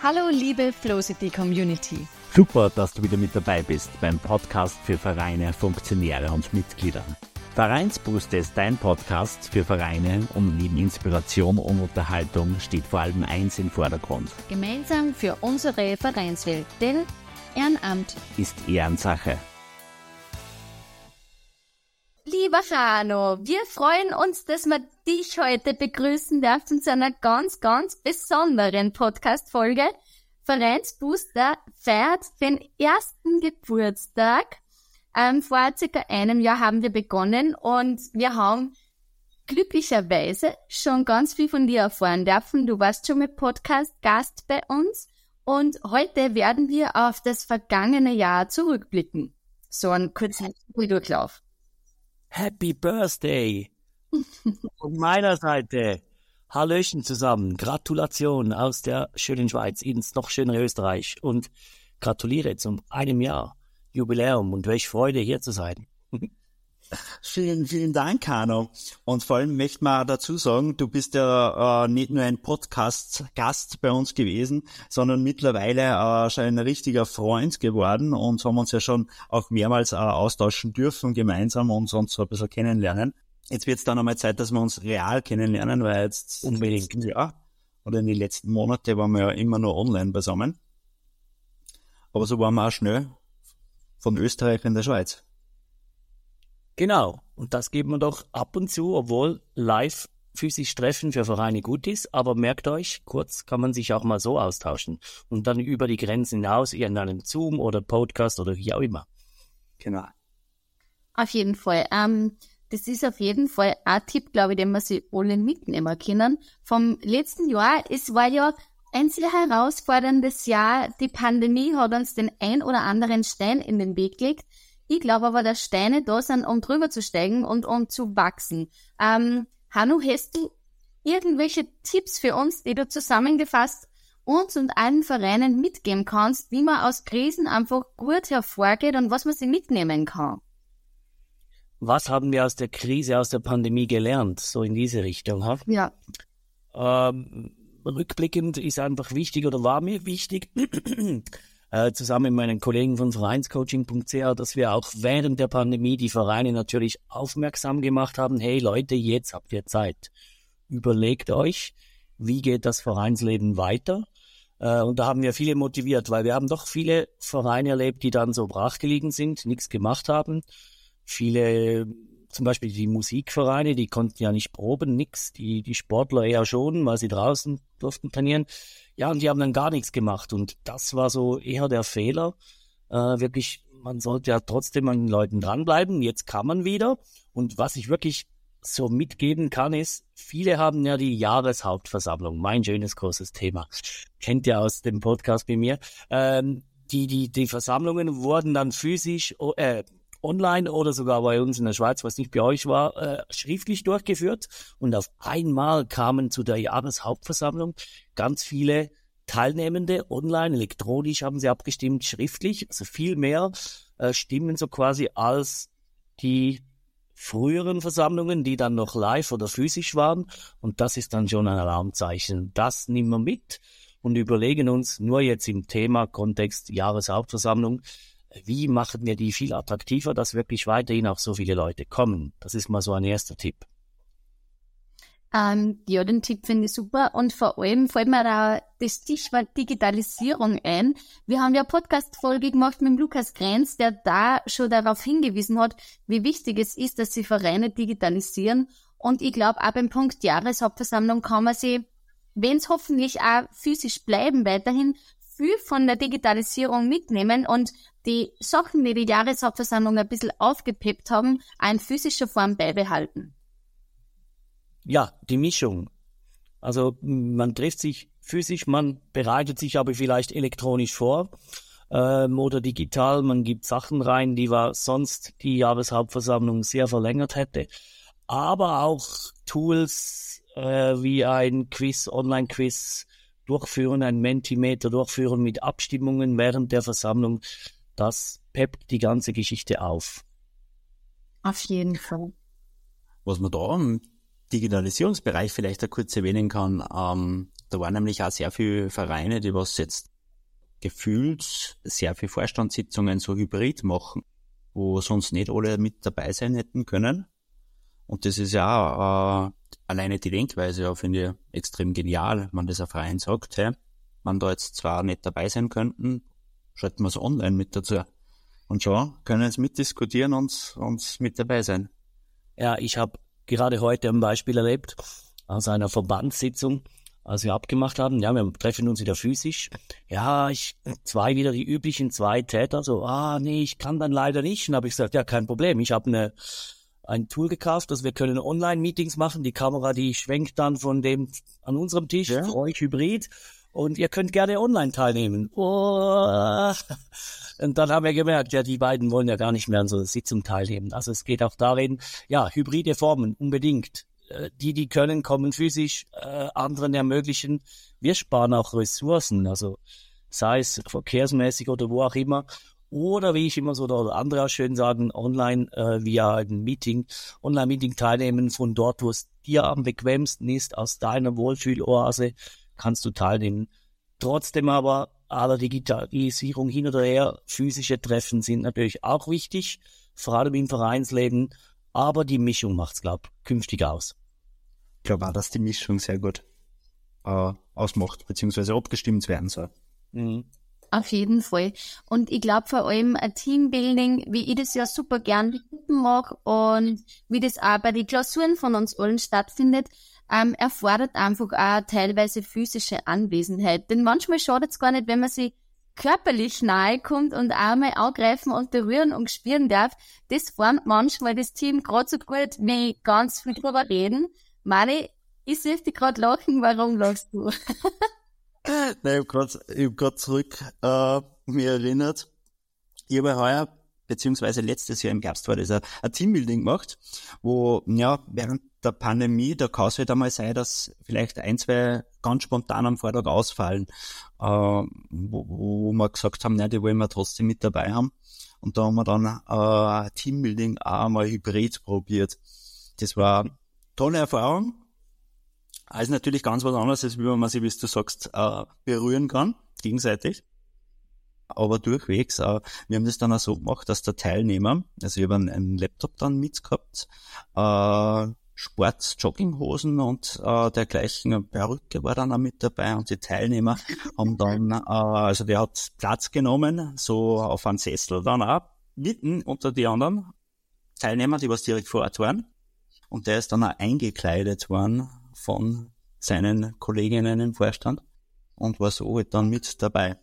Hallo liebe Flowcity Community. Super, dass du wieder mit dabei bist beim Podcast für Vereine, Funktionäre und Mitglieder. Vereinsbooster ist dein Podcast für Vereine und neben Inspiration und Unterhaltung steht vor allem eins im Vordergrund. Gemeinsam für unsere Vereinswelt, denn Ehrenamt ist Ehrensache. Lieber Chano, wir freuen uns, dass wir dich heute begrüßen dürfen zu einer ganz, ganz besonderen Podcast-Folge. Vereinsbooster feiert den ersten Geburtstag. Ähm, vor circa einem Jahr haben wir begonnen und wir haben glücklicherweise schon ganz viel von dir erfahren dürfen. Du warst schon mit Podcast Gast bei uns und heute werden wir auf das vergangene Jahr zurückblicken. So ein kurzer Durchlauf. Happy Birthday! Von meiner Seite. Hallöchen zusammen. Gratulation aus der schönen Schweiz ins noch schönere Österreich und gratuliere zum einem Jahr Jubiläum und welche Freude hier zu sein. Vielen, vielen Dank, Hanno. Und vor allem möchte man dazu sagen, du bist ja äh, nicht nur ein Podcast-Gast bei uns gewesen, sondern mittlerweile äh, schon ein richtiger Freund geworden und haben uns ja schon auch mehrmals äh, austauschen dürfen gemeinsam und uns so ein bisschen kennenlernen. Jetzt wird es dann einmal Zeit, dass wir uns real kennenlernen, weil jetzt unbedingt, ja, oder in den letzten Monaten waren wir ja immer nur online beisammen. Aber so waren wir auch schnell von Österreich in der Schweiz. Genau. Und das geht man doch ab und zu, obwohl live physisch treffen für Vereine gut ist, aber merkt euch, kurz kann man sich auch mal so austauschen und dann über die Grenzen hinaus in einem Zoom oder Podcast oder wie auch immer. Genau. Auf jeden Fall. Ähm, das ist auf jeden Fall ein Tipp, glaube ich, den wir sich alle mitnehmen können. Vom letzten Jahr, es war ja ein sehr herausforderndes Jahr. Die Pandemie hat uns den ein oder anderen Stein in den Weg gelegt. Ich glaube aber, dass Steine da sind, um drüber zu steigen und um zu wachsen. Ähm, Hannu, hast du irgendwelche Tipps für uns, die du zusammengefasst uns und allen Vereinen mitgeben kannst, wie man aus Krisen einfach gut hervorgeht und was man sie mitnehmen kann? Was haben wir aus der Krise, aus der Pandemie gelernt? So in diese Richtung, ha? Ja. Ähm, rückblickend ist einfach wichtig oder war mir wichtig, äh, zusammen mit meinen Kollegen von Vereinscoaching.ch, dass wir auch während der Pandemie die Vereine natürlich aufmerksam gemacht haben, hey Leute, jetzt habt ihr Zeit. Überlegt euch, wie geht das Vereinsleben weiter? Äh, und da haben wir viele motiviert, weil wir haben doch viele Vereine erlebt, die dann so brachgelegen sind, nichts gemacht haben. Viele zum Beispiel die Musikvereine, die konnten ja nicht proben, nix. Die, die Sportler eher schon, weil sie draußen durften trainieren. Ja, und die haben dann gar nichts gemacht. Und das war so eher der Fehler. Äh, wirklich, man sollte ja trotzdem an den Leuten dranbleiben. Jetzt kann man wieder. Und was ich wirklich so mitgeben kann, ist, viele haben ja die Jahreshauptversammlung, mein schönes großes Thema. Kennt ihr aus dem Podcast bei mir. Ähm, die, die, die Versammlungen wurden dann physisch, äh, online oder sogar bei uns in der Schweiz, was nicht bei euch war, äh, schriftlich durchgeführt. Und auf einmal kamen zu der Jahreshauptversammlung ganz viele Teilnehmende online, elektronisch haben sie abgestimmt, schriftlich, also viel mehr äh, Stimmen so quasi als die früheren Versammlungen, die dann noch live oder physisch waren. Und das ist dann schon ein Alarmzeichen. Das nehmen wir mit und überlegen uns nur jetzt im Thema Kontext Jahreshauptversammlung, wie machen wir die viel attraktiver, dass wirklich weiterhin auch so viele Leute kommen? Das ist mal so ein erster Tipp. Ähm, ja, den Tipp finde ich super. Und vor allem fällt mir da das Stichwort Digitalisierung ein. Wir haben ja eine Podcast-Folge gemacht mit Lukas Grenz, der da schon darauf hingewiesen hat, wie wichtig es ist, dass sie Vereine digitalisieren. Und ich glaube, auch beim Punkt Jahreshauptversammlung kann man sie, wenn es hoffentlich auch physisch bleiben, weiterhin viel von der Digitalisierung mitnehmen und die Sachen, die die Jahreshauptversammlung ein bisschen aufgepeppt haben, in physischer Form beibehalten. Ja, die Mischung. Also man trifft sich physisch, man bereitet sich aber vielleicht elektronisch vor ähm, oder digital. Man gibt Sachen rein, die war sonst die Jahreshauptversammlung sehr verlängert hätte. Aber auch Tools äh, wie ein Quiz, Online-Quiz durchführen, ein Mentimeter durchführen mit Abstimmungen während der Versammlung das peppt die ganze Geschichte auf. Auf jeden Fall. Was man da im Digitalisierungsbereich vielleicht da kurz erwähnen kann, ähm, Da waren nämlich auch sehr viele Vereine, die was jetzt gefühlt sehr viele Vorstandssitzungen so hybrid machen, wo sonst nicht alle mit dabei sein hätten können. Und das ist ja auch, äh, alleine die Denkweise, ja, finde ich extrem genial, wenn das ein Verein sagt, hey, wenn da jetzt zwar nicht dabei sein könnten, schalten wir es online mit dazu. Und schon können sie mitdiskutieren und, und mit dabei sein. Ja, ich habe gerade heute ein Beispiel erlebt aus einer Verbandssitzung, als wir abgemacht haben. Ja, wir treffen uns wieder physisch. Ja, ich zwei wieder die üblichen zwei Täter. So, ah, nee, ich kann dann leider nicht. Und habe ich gesagt, ja, kein Problem. Ich habe eine ein Tool gekauft, dass wir können Online-Meetings machen. Die Kamera, die schwenkt dann von dem an unserem Tisch ja. für euch hybrid und ihr könnt gerne online teilnehmen. Oh. Und dann haben wir gemerkt, ja, die beiden wollen ja gar nicht mehr an so einer Sitzung teilnehmen. Also es geht auch darin, ja, hybride Formen unbedingt. Äh, die, die können, kommen physisch, äh, anderen ermöglichen. Wir sparen auch Ressourcen, also sei es verkehrsmäßig oder wo auch immer. Oder wie ich immer so oder andere auch schön sagen, online äh, via ein Meeting, Online-Meeting teilnehmen von dort, wo es dir am bequemsten ist, aus deiner Wohlfühloase kannst du teilnehmen. Trotzdem aber aller Digitalisierung hin oder her, physische Treffen sind natürlich auch wichtig, vor allem im Vereinsleben, aber die Mischung macht's, glaub, künftig aus. Ich glaube auch, dass die Mischung sehr gut äh, ausmacht, beziehungsweise abgestimmt werden soll. Mhm. Auf jeden Fall. Und ich glaube vor allem ein Teambuilding, wie ich das ja super gern mag und wie das auch bei den Klausuren von uns allen stattfindet, ähm, erfordert einfach auch teilweise physische Anwesenheit. Denn manchmal schadet es gar nicht, wenn man sich körperlich nahe kommt und einmal angreifen und berühren und spüren darf. Das formt manchmal das Team gerade so gut, wie ganz viel drüber reden. Mani, ich sehe dich gerade lachen, warum lachst du? Nein, ich habe gerade hab zurück äh, mir erinnert. Ich habe heuer, beziehungsweise letztes Jahr im Herbst war das ein, ein Teambuilding gemacht, wo, ja, während der Pandemie, da kann es halt einmal sein, dass vielleicht ein, zwei ganz spontan am Vortag ausfallen, äh, wo, wo wir gesagt haben, ne, die wollen wir trotzdem mit dabei haben. Und da haben wir dann äh, Teambuilding auch einmal hybrid probiert. Das war tolle Erfahrung. Also natürlich ganz was anderes, als wie man sich, wie du sagst, äh, berühren kann, gegenseitig. Aber durchwegs, äh, wir haben das dann auch so gemacht, dass der Teilnehmer, also ich habe einen, einen Laptop dann mitgehabt, äh, Sport-Jogginghosen und äh, dergleichen Perücke war dann auch mit dabei und die Teilnehmer haben dann, äh, also der hat Platz genommen, so auf einen Sessel dann auch, mitten unter die anderen Teilnehmer, die was direkt vor Ort waren. Und der ist dann auch eingekleidet worden von seinen Kolleginnen im Vorstand und war so halt dann mit dabei.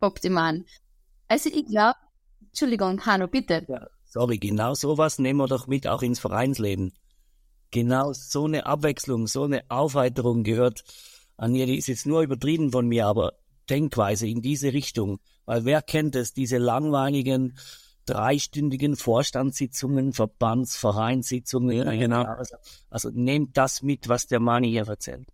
Optimal. Also ich glaube, Entschuldigung, Hanno, bitte. Ja. Sorry, genau sowas nehmen wir doch mit auch ins Vereinsleben. Genau so eine Abwechslung, so eine Aufheiterung gehört an ihr. Die ist jetzt nur übertrieben von mir, aber Denkweise in diese Richtung. Weil wer kennt es, diese langweiligen, dreistündigen Vorstandssitzungen, Verbands-, Vereinssitzungen. Ja, genau. Also, also nehmt das mit, was der Mani hier erzählt.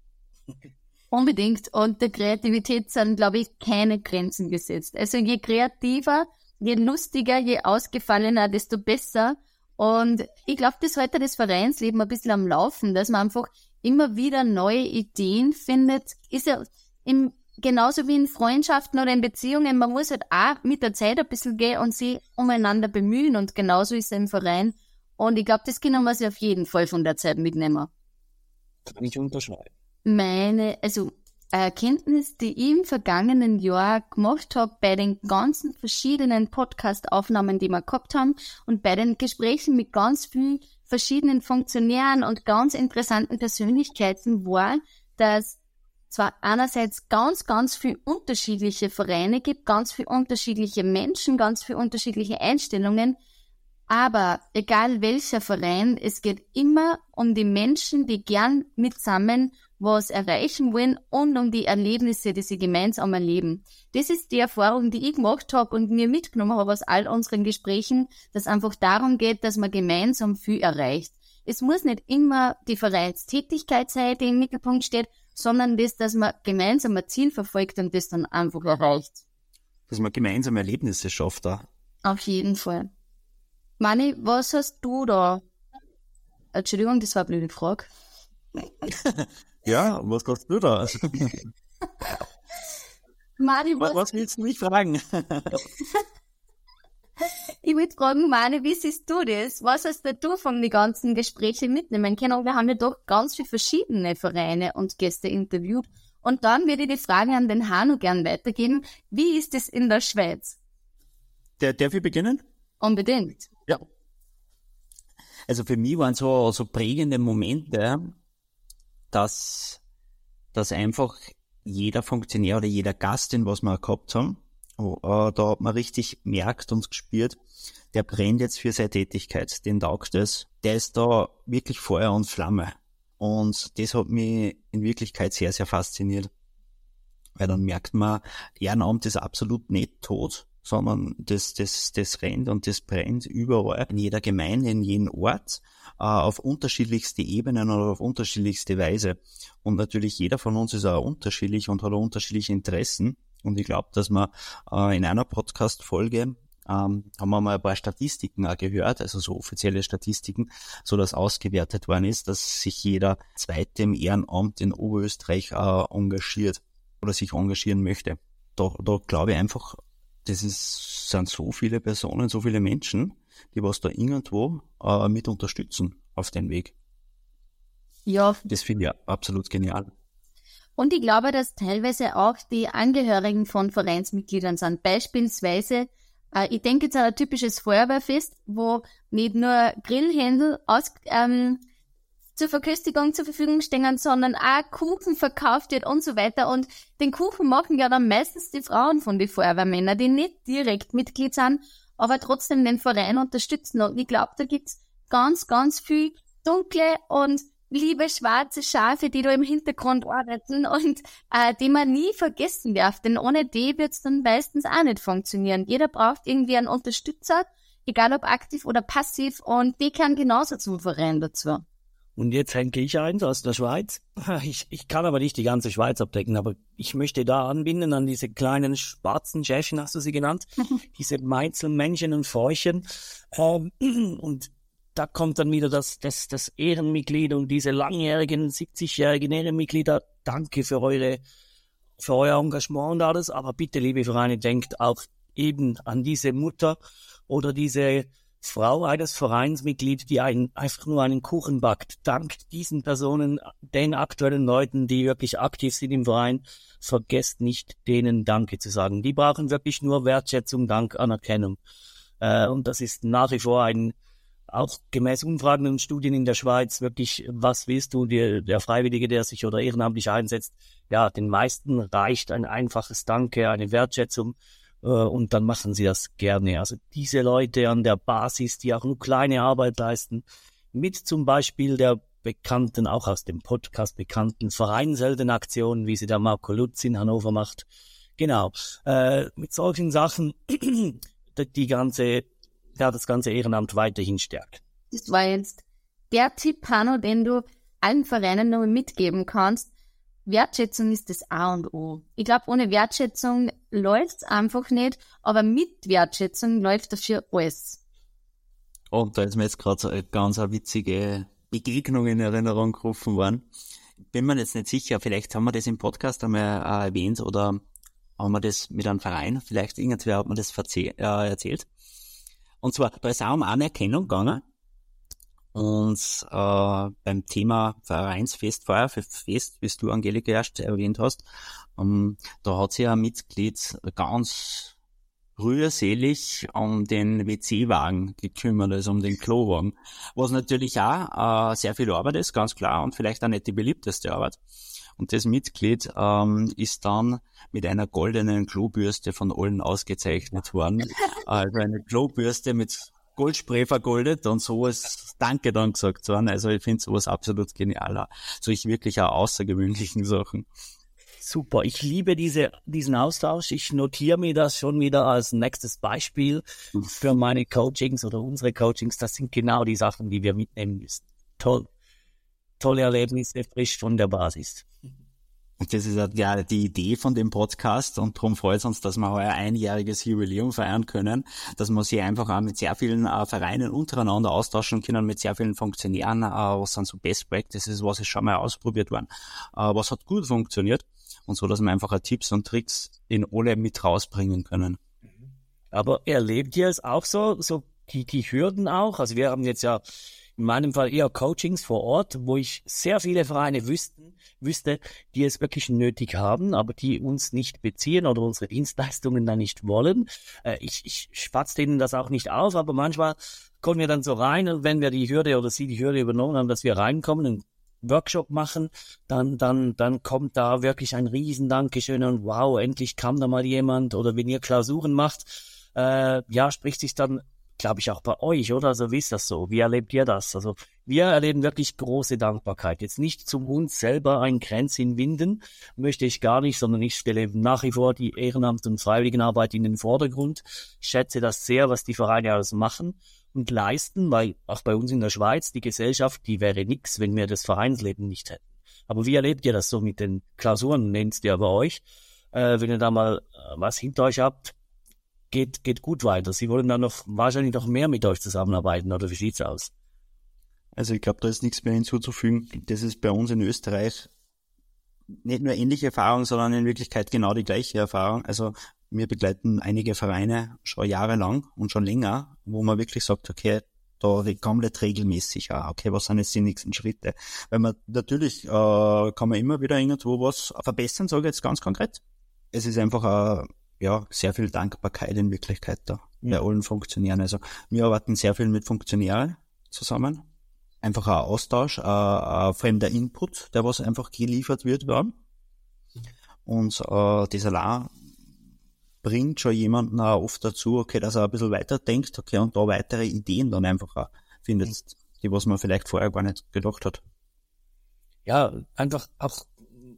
Unbedingt. Und der Kreativität sind, glaube ich, keine Grenzen gesetzt. Also je kreativer, je lustiger, je ausgefallener, desto besser. Und ich glaube, das heute das Vereinsleben ein bisschen am Laufen, dass man einfach immer wieder neue Ideen findet. Ist ja im, genauso wie in Freundschaften oder in Beziehungen, man muss halt auch mit der Zeit ein bisschen gehen und sich umeinander bemühen. Und genauso ist es im Verein. Und ich glaube, das können wir sich auf jeden Fall von der Zeit mitnehmen. Kann ich unterschreiben. Meine, also Erkenntnis, die ich im vergangenen Jahr gemacht habe bei den ganzen verschiedenen Podcast-Aufnahmen, die wir gehabt haben und bei den Gesprächen mit ganz vielen verschiedenen Funktionären und ganz interessanten Persönlichkeiten war, dass zwar einerseits ganz, ganz viel unterschiedliche Vereine gibt, ganz viel unterschiedliche Menschen, ganz viel unterschiedliche Einstellungen, aber egal welcher Verein, es geht immer um die Menschen, die gern mitsammen was erreichen wollen und um die Erlebnisse, die sie gemeinsam erleben. Das ist die Erfahrung, die ich gemacht habe und mir mitgenommen habe aus all unseren Gesprächen, dass einfach darum geht, dass man gemeinsam viel erreicht. Es muss nicht immer die Vereinstätigkeit sein, die im Mittelpunkt steht, sondern das, dass man gemeinsam ein Ziel verfolgt und das dann einfach erreicht. Dass man gemeinsam Erlebnisse schafft da. Auf jeden Fall. Mani, was hast du da? Entschuldigung, das war eine blöde Frage. Ja, was kannst du da? Mani, was, was willst du mich fragen? ich würde fragen, Mani, wie siehst du das? Was hast du von den ganzen Gesprächen mitnehmen können? Wir haben ja doch ganz viele verschiedene Vereine und Gäste interviewt. Und dann würde ich die Frage an den Hanu gern weitergeben. Wie ist es in der Schweiz? Der, darf ich beginnen? Unbedingt. Ja. Also für mich waren so, so prägende Momente, dass, dass einfach jeder Funktionär oder jeder Gast, den was wir gehabt haben, äh, da hat man richtig merkt und gespürt, der brennt jetzt für seine Tätigkeit, den taugt es. Der ist da wirklich Feuer und Flamme. Und das hat mich in Wirklichkeit sehr, sehr fasziniert. Weil dann merkt man, Ehrenamt ist absolut nicht tot, sondern das, das, das rennt und das brennt überall, in jeder Gemeinde, in jedem Ort, auf unterschiedlichste Ebenen oder auf unterschiedlichste Weise. Und natürlich jeder von uns ist auch unterschiedlich und hat auch unterschiedliche Interessen. Und ich glaube, dass man äh, in einer Podcast-Folge ähm, haben wir mal ein paar Statistiken auch gehört, also so offizielle Statistiken, so dass ausgewertet worden ist, dass sich jeder zweite im Ehrenamt in Oberösterreich äh, engagiert oder sich engagieren möchte. Da, da glaube ich einfach, das ist, sind so viele Personen, so viele Menschen, die was da irgendwo äh, mit unterstützen auf den Weg. Ja. Das finde ich absolut genial. Und ich glaube, dass teilweise auch die Angehörigen von Vereinsmitgliedern sind. Beispielsweise, äh, ich denke jetzt an ein typisches Feuerwehrfest, wo nicht nur Grillhändel aus, ähm, zur Verköstigung zur Verfügung stehen, sondern auch Kuchen verkauft wird und so weiter. Und den Kuchen machen ja dann meistens die Frauen von den Feuerwehrmännern, die nicht direkt Mitglied sind, aber trotzdem den Verein unterstützen. Und ich glaube, da gibt's ganz, ganz viel dunkle und liebe schwarze Schafe, die da im Hintergrund arbeiten und äh, die man nie vergessen darf. Denn ohne die wird's dann meistens auch nicht funktionieren. Jeder braucht irgendwie einen Unterstützer, egal ob aktiv oder passiv, und die kann genauso zum Verein dazu. Und jetzt hänge ich eins aus der Schweiz. Ich, ich kann aber nicht die ganze Schweiz abdecken, aber ich möchte da anbinden an diese kleinen schwarzen Schäfchen, hast du sie genannt? diese Meinzelmännchen und Fäuchen. Ähm, und da kommt dann wieder das, das, das Ehrenmitglied und diese langjährigen, 70-jährigen Ehrenmitglieder. Danke für eure, für euer Engagement und alles. Aber bitte, liebe Vereine, denkt auch eben an diese Mutter oder diese Frau eines Vereinsmitglied, die einen, einfach nur einen Kuchen backt, dankt diesen Personen, den aktuellen Leuten, die wirklich aktiv sind im Verein, vergesst nicht, denen Danke zu sagen. Die brauchen wirklich nur Wertschätzung, Dank, Anerkennung. Äh, und das ist nach wie vor ein, auch gemäß Umfragen und Studien in der Schweiz wirklich, was willst du, der, der Freiwillige, der sich oder ehrenamtlich einsetzt, ja, den meisten reicht ein einfaches Danke, eine Wertschätzung und dann machen sie das gerne. Also diese Leute an der Basis, die auch nur kleine Arbeit leisten, mit zum Beispiel der bekannten, auch aus dem Podcast bekannten Vereinseldenaktion, wie sie der Marco Lutz in Hannover macht. Genau, äh, mit solchen Sachen die ganze, ja, das ganze Ehrenamt weiterhin stärkt. Das war jetzt der Tipp, Hanno, den du allen Vereinen noch mitgeben kannst, Wertschätzung ist das A und O. Ich glaube, ohne Wertschätzung läuft's einfach nicht, aber mit Wertschätzung läuft dafür alles. Und da ist mir jetzt gerade so eine ganz witzige Begegnung in Erinnerung gerufen worden. Bin mir jetzt nicht sicher, vielleicht haben wir das im Podcast einmal äh, erwähnt oder haben wir das mit einem Verein, vielleicht irgendwer hat mir das äh, erzählt. Und zwar, da ist auch um Anerkennung gegangen und äh, beim Thema Vereinsfest, Feuerfest, wie du Angelika erst erwähnt hast, ähm, da hat sich ein Mitglied ganz rührselig um den WC-Wagen gekümmert, also um den Klowagen, was natürlich auch äh, sehr viel Arbeit ist, ganz klar, und vielleicht auch nicht die beliebteste Arbeit. Und das Mitglied ähm, ist dann mit einer goldenen Klobürste von allen ausgezeichnet worden. Also eine Klobürste mit Goldspray vergoldet und so ist Danke dann gesagt worden. Also ich finde sowas absolut genial. Solche wirklich auch außergewöhnlichen Sachen. Super, ich liebe diese, diesen Austausch. Ich notiere mir das schon wieder als nächstes Beispiel für meine Coachings oder unsere Coachings. Das sind genau die Sachen, die wir mitnehmen müssen. Toll. Tolle Erlebnisse, frisch von der Basis. Und das ist ja die Idee von dem Podcast und darum freut es uns, dass wir heuer einjähriges Jubiläum feiern können, dass wir sich einfach auch mit sehr vielen äh, Vereinen untereinander austauschen können, mit sehr vielen Funktionären, äh, was sind so Best Practices, was ist schon mal ausprobiert worden, äh, was hat gut funktioniert und so, dass wir einfach Tipps und Tricks in alle mit rausbringen können. Aber erlebt ihr es auch so, so die, die Hürden auch? Also wir haben jetzt ja in meinem Fall eher Coachings vor Ort, wo ich sehr viele Vereine wüssten, wüsste, die es wirklich nötig haben, aber die uns nicht beziehen oder unsere Dienstleistungen dann nicht wollen. Äh, ich, ich spatze denen das auch nicht auf, aber manchmal kommen wir dann so rein wenn wir die Hürde oder sie die Hürde übernommen haben, dass wir reinkommen, einen Workshop machen, dann, dann, dann kommt da wirklich ein riesen Dankeschön und wow, endlich kam da mal jemand oder wenn ihr Klausuren macht, äh, ja, spricht sich dann glaube ich, auch bei euch, oder? Also wie ist das so? Wie erlebt ihr das? Also wir erleben wirklich große Dankbarkeit. Jetzt nicht zum uns selber ein Kränzchen winden, möchte ich gar nicht, sondern ich stelle nach wie vor die Ehrenamt- und Freiwilligenarbeit in den Vordergrund. Ich schätze das sehr, was die Vereine alles machen und leisten, weil auch bei uns in der Schweiz die Gesellschaft, die wäre nix, wenn wir das Vereinsleben nicht hätten. Aber wie erlebt ihr das so mit den Klausuren, nennt ihr bei euch? Äh, wenn ihr da mal äh, was hinter euch habt, geht, geht gut weiter. Sie wollen dann noch wahrscheinlich noch mehr mit euch zusammenarbeiten, oder wie sieht's aus? Also ich glaube, da ist nichts mehr hinzuzufügen. Das ist bei uns in Österreich nicht nur ähnliche Erfahrung, sondern in Wirklichkeit genau die gleiche Erfahrung. Also wir begleiten einige Vereine schon jahrelang und schon länger, wo man wirklich sagt, okay, da komplett regelmäßig, ja, okay, was sind jetzt die nächsten Schritte? Weil man natürlich äh, kann man immer wieder irgendwo was verbessern, sage ich jetzt ganz konkret. Es ist einfach äh, ja, sehr viel Dankbarkeit in Wirklichkeit da bei allen Funktionären. Also wir arbeiten sehr viel mit Funktionären zusammen. Einfach ein Austausch, ein, ein fremder Input, der was einfach geliefert wird werden. Und äh, das allein bringt schon jemanden auch oft dazu, okay, dass er ein bisschen weiter denkt, okay, und da weitere Ideen dann einfach auch findet, die was man vielleicht vorher gar nicht gedacht hat. Ja, einfach auch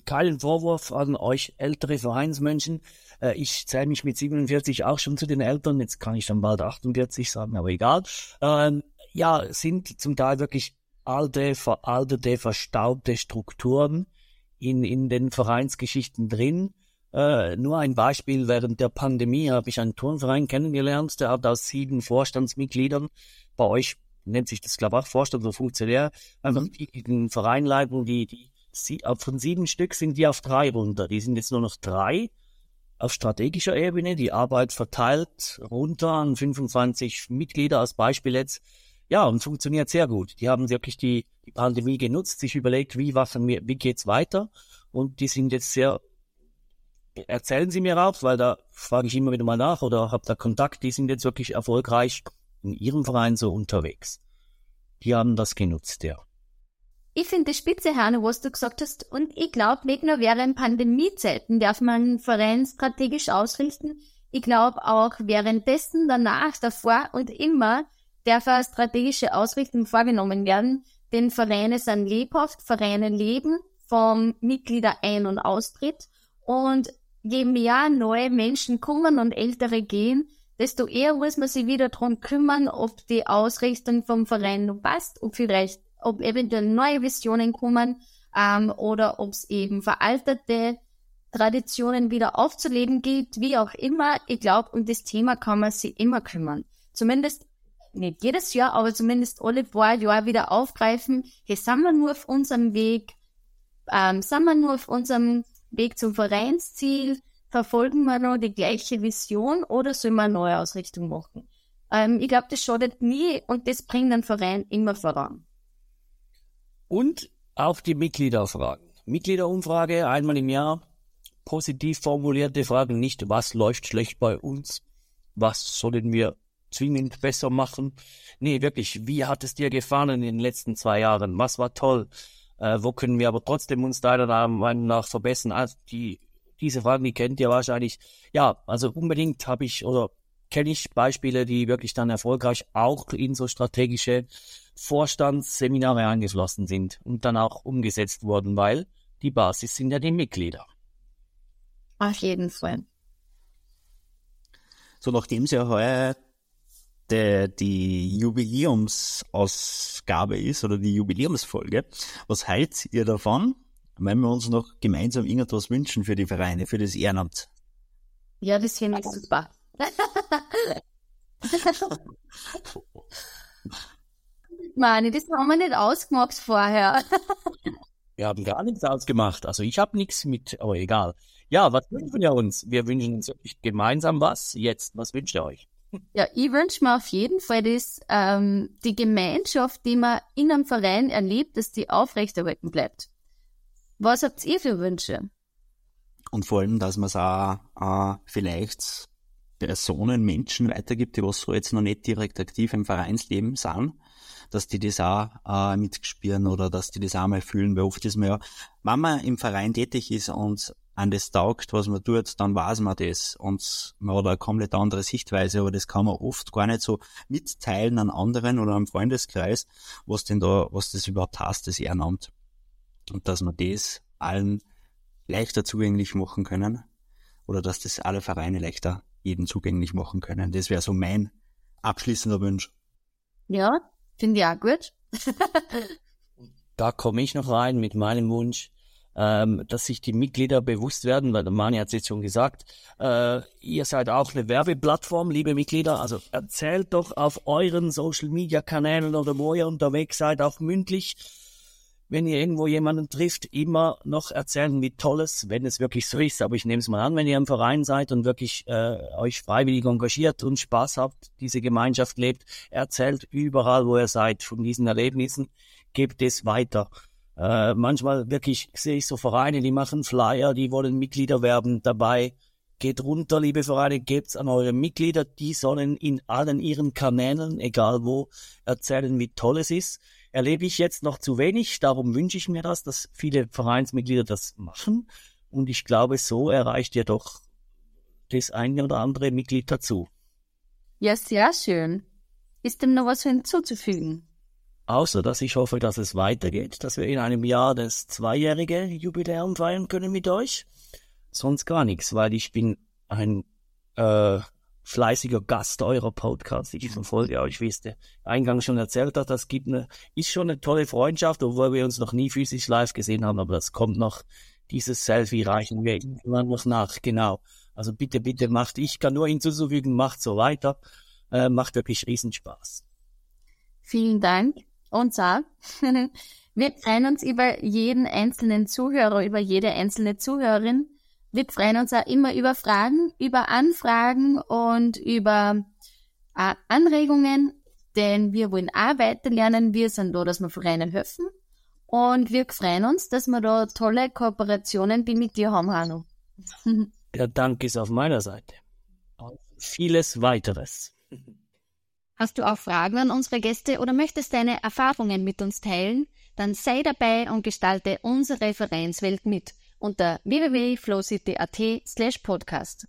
keinen Vorwurf an euch ältere Vereinsmenschen. Äh, ich zähle mich mit 47 auch schon zu den Eltern. Jetzt kann ich dann bald 48 sagen, aber egal. Ähm, ja, sind zum Teil wirklich alte, veraltete, verstaubte Strukturen in, in den Vereinsgeschichten drin. Äh, nur ein Beispiel, während der Pandemie habe ich einen Turnverein kennengelernt, der hat aus sieben Vorstandsmitgliedern, bei euch nennt sich das, glaube ich, auch Vorstand oder Funktionär, einfach mhm. die, den Verein leiten, die, die sie, von sieben Stück sind die auf drei runter. Die sind jetzt nur noch drei auf strategischer Ebene. Die Arbeit verteilt runter an 25 Mitglieder als Beispiel jetzt. Ja, und funktioniert sehr gut. Die haben wirklich die, die Pandemie genutzt, sich überlegt, wie wir, wie geht's weiter? Und die sind jetzt sehr, erzählen Sie mir auch, weil da frage ich immer wieder mal nach oder habe da Kontakt, die sind jetzt wirklich erfolgreich in ihrem Verein so unterwegs. Die haben das genutzt, ja. Ich finde spitze, Hanne, was du gesagt hast. Und ich glaube, nicht nur während Pandemiezeiten darf man Verein strategisch ausrichten. Ich glaube auch währenddessen, danach, davor und immer darf eine strategische Ausrichtung vorgenommen werden. Denn Vereine sind lebhaft, Vereine leben vom Mitglieder Ein- und Austritt. Und je mehr neue Menschen kommen und ältere gehen, desto eher muss man sich wieder darum kümmern, ob die Ausrichtung vom Verein noch passt, ob vielleicht ob eventuell neue Visionen kommen ähm, oder ob es eben veraltete Traditionen wieder aufzuleben gilt, wie auch immer. Ich glaube, um das Thema kann man sich immer kümmern. Zumindest nicht jedes Jahr, aber zumindest alle paar Jahre wieder aufgreifen. Hier sind wir nur auf unserem Weg, ähm, sind wir nur auf unserem Weg zum Vereinsziel, verfolgen wir noch die gleiche Vision oder sollen wir eine neue Ausrichtung machen? Ähm, ich glaube, das schadet nie und das bringt den Verein immer voran. Und auch die Mitgliederfragen. Mitgliederumfrage einmal im Jahr. Positiv formulierte Fragen, nicht was läuft schlecht bei uns, was sollen wir zwingend besser machen. Nee, wirklich, wie hat es dir gefallen in den letzten zwei Jahren? Was war toll? Äh, wo können wir aber trotzdem uns deiner Meinung nach verbessern? Also die, diese Fragen, die kennt ihr wahrscheinlich. Ja, also unbedingt habe ich oder kenne ich Beispiele, die wirklich dann erfolgreich auch in so strategische Vorstandsseminare angeflossen sind und dann auch umgesetzt wurden, weil die Basis sind ja die Mitglieder. Auf jeden Fall. So, nachdem es ja heuer der, die Jubiläumsausgabe ist oder die Jubiläumsfolge, was haltet ihr davon, wenn wir uns noch gemeinsam irgendwas wünschen für die Vereine, für das Ehrenamt. Ja, das finde ich super. Mani, das haben wir nicht ausgemacht vorher. wir haben gar nichts ausgemacht. Also ich habe nichts mit, aber egal. Ja, was wünschen wir uns? Wir wünschen uns gemeinsam was. Jetzt, was wünscht ihr euch? Ja, ich wünsche mir auf jeden Fall, dass ähm, die Gemeinschaft, die man in einem Verein erlebt, dass die aufrechterhalten bleibt. Was habt ihr für Wünsche? Und vor allem, dass man es auch äh, vielleicht Personen, Menschen weitergibt, die was so jetzt noch nicht direkt aktiv im Vereinsleben sind, dass die das auch äh, mitspüren oder dass die das auch mal fühlen, weil oft ist man ja, wenn man im Verein tätig ist und an das taugt, was man tut, dann weiß man das und man hat eine komplett andere Sichtweise, aber das kann man oft gar nicht so mitteilen an anderen oder am Freundeskreis, was denn da, was das überhaupt heißt, das Ehrenamt. Und dass man das allen leichter zugänglich machen können oder dass das alle Vereine leichter jedem zugänglich machen können. Das wäre so mein abschließender Wunsch. Ja, finde ich auch gut. da komme ich noch rein mit meinem Wunsch ähm, dass sich die Mitglieder bewusst werden, weil der Mani hat es jetzt schon gesagt, äh, ihr seid auch eine Werbeplattform, liebe Mitglieder, also erzählt doch auf euren Social-Media-Kanälen oder wo ihr unterwegs seid, auch mündlich, wenn ihr irgendwo jemanden trifft, immer noch erzählen, wie toll es, wenn es wirklich so ist. Aber ich nehme es mal an, wenn ihr im Verein seid und wirklich äh, euch freiwillig engagiert und Spaß habt, diese Gemeinschaft lebt, erzählt überall, wo ihr seid, von diesen Erlebnissen, gebt es weiter. Äh, manchmal wirklich sehe ich so Vereine, die machen Flyer, die wollen Mitglieder werben dabei. Geht runter, liebe Vereine, gebt's an eure Mitglieder, die sollen in allen ihren Kanälen, egal wo, erzählen, wie toll es ist. Erlebe ich jetzt noch zu wenig, darum wünsche ich mir das, dass viele Vereinsmitglieder das machen. Und ich glaube, so erreicht ihr doch das eine oder andere Mitglied dazu. Ja, sehr schön. Ist dem noch was hinzuzufügen? Außer dass ich hoffe, dass es weitergeht, dass wir in einem Jahr das zweijährige Jubiläum feiern können mit euch. Sonst gar nichts, weil ich bin ein äh, fleißiger Gast eurer Podcast. Ich verfolge euch, wie es der Eingang schon erzählt hat. Das gibt eine, ist schon eine tolle Freundschaft, obwohl wir uns noch nie physisch live gesehen haben, aber das kommt noch. Dieses Selfie reichen wir irgendwann noch nach, genau. Also bitte, bitte macht, ich kann nur hinzufügen, macht so weiter. Äh, macht wirklich Riesenspaß. Vielen Dank und sag, wir freuen uns über jeden einzelnen Zuhörer, über jede einzelne Zuhörerin. Wir freuen uns auch immer über Fragen, über Anfragen und über äh, Anregungen, denn wir wollen auch weiterlernen. Wir sind da, dass wir Vereinen helfen. Und wir freuen uns, dass wir da tolle Kooperationen wie mit dir haben, Hanno. Der Dank ist auf meiner Seite. Und vieles weiteres. Hast du auch Fragen an unsere Gäste oder möchtest deine Erfahrungen mit uns teilen? Dann sei dabei und gestalte unsere Vereinswelt mit unter www.flowcity.at slash podcast.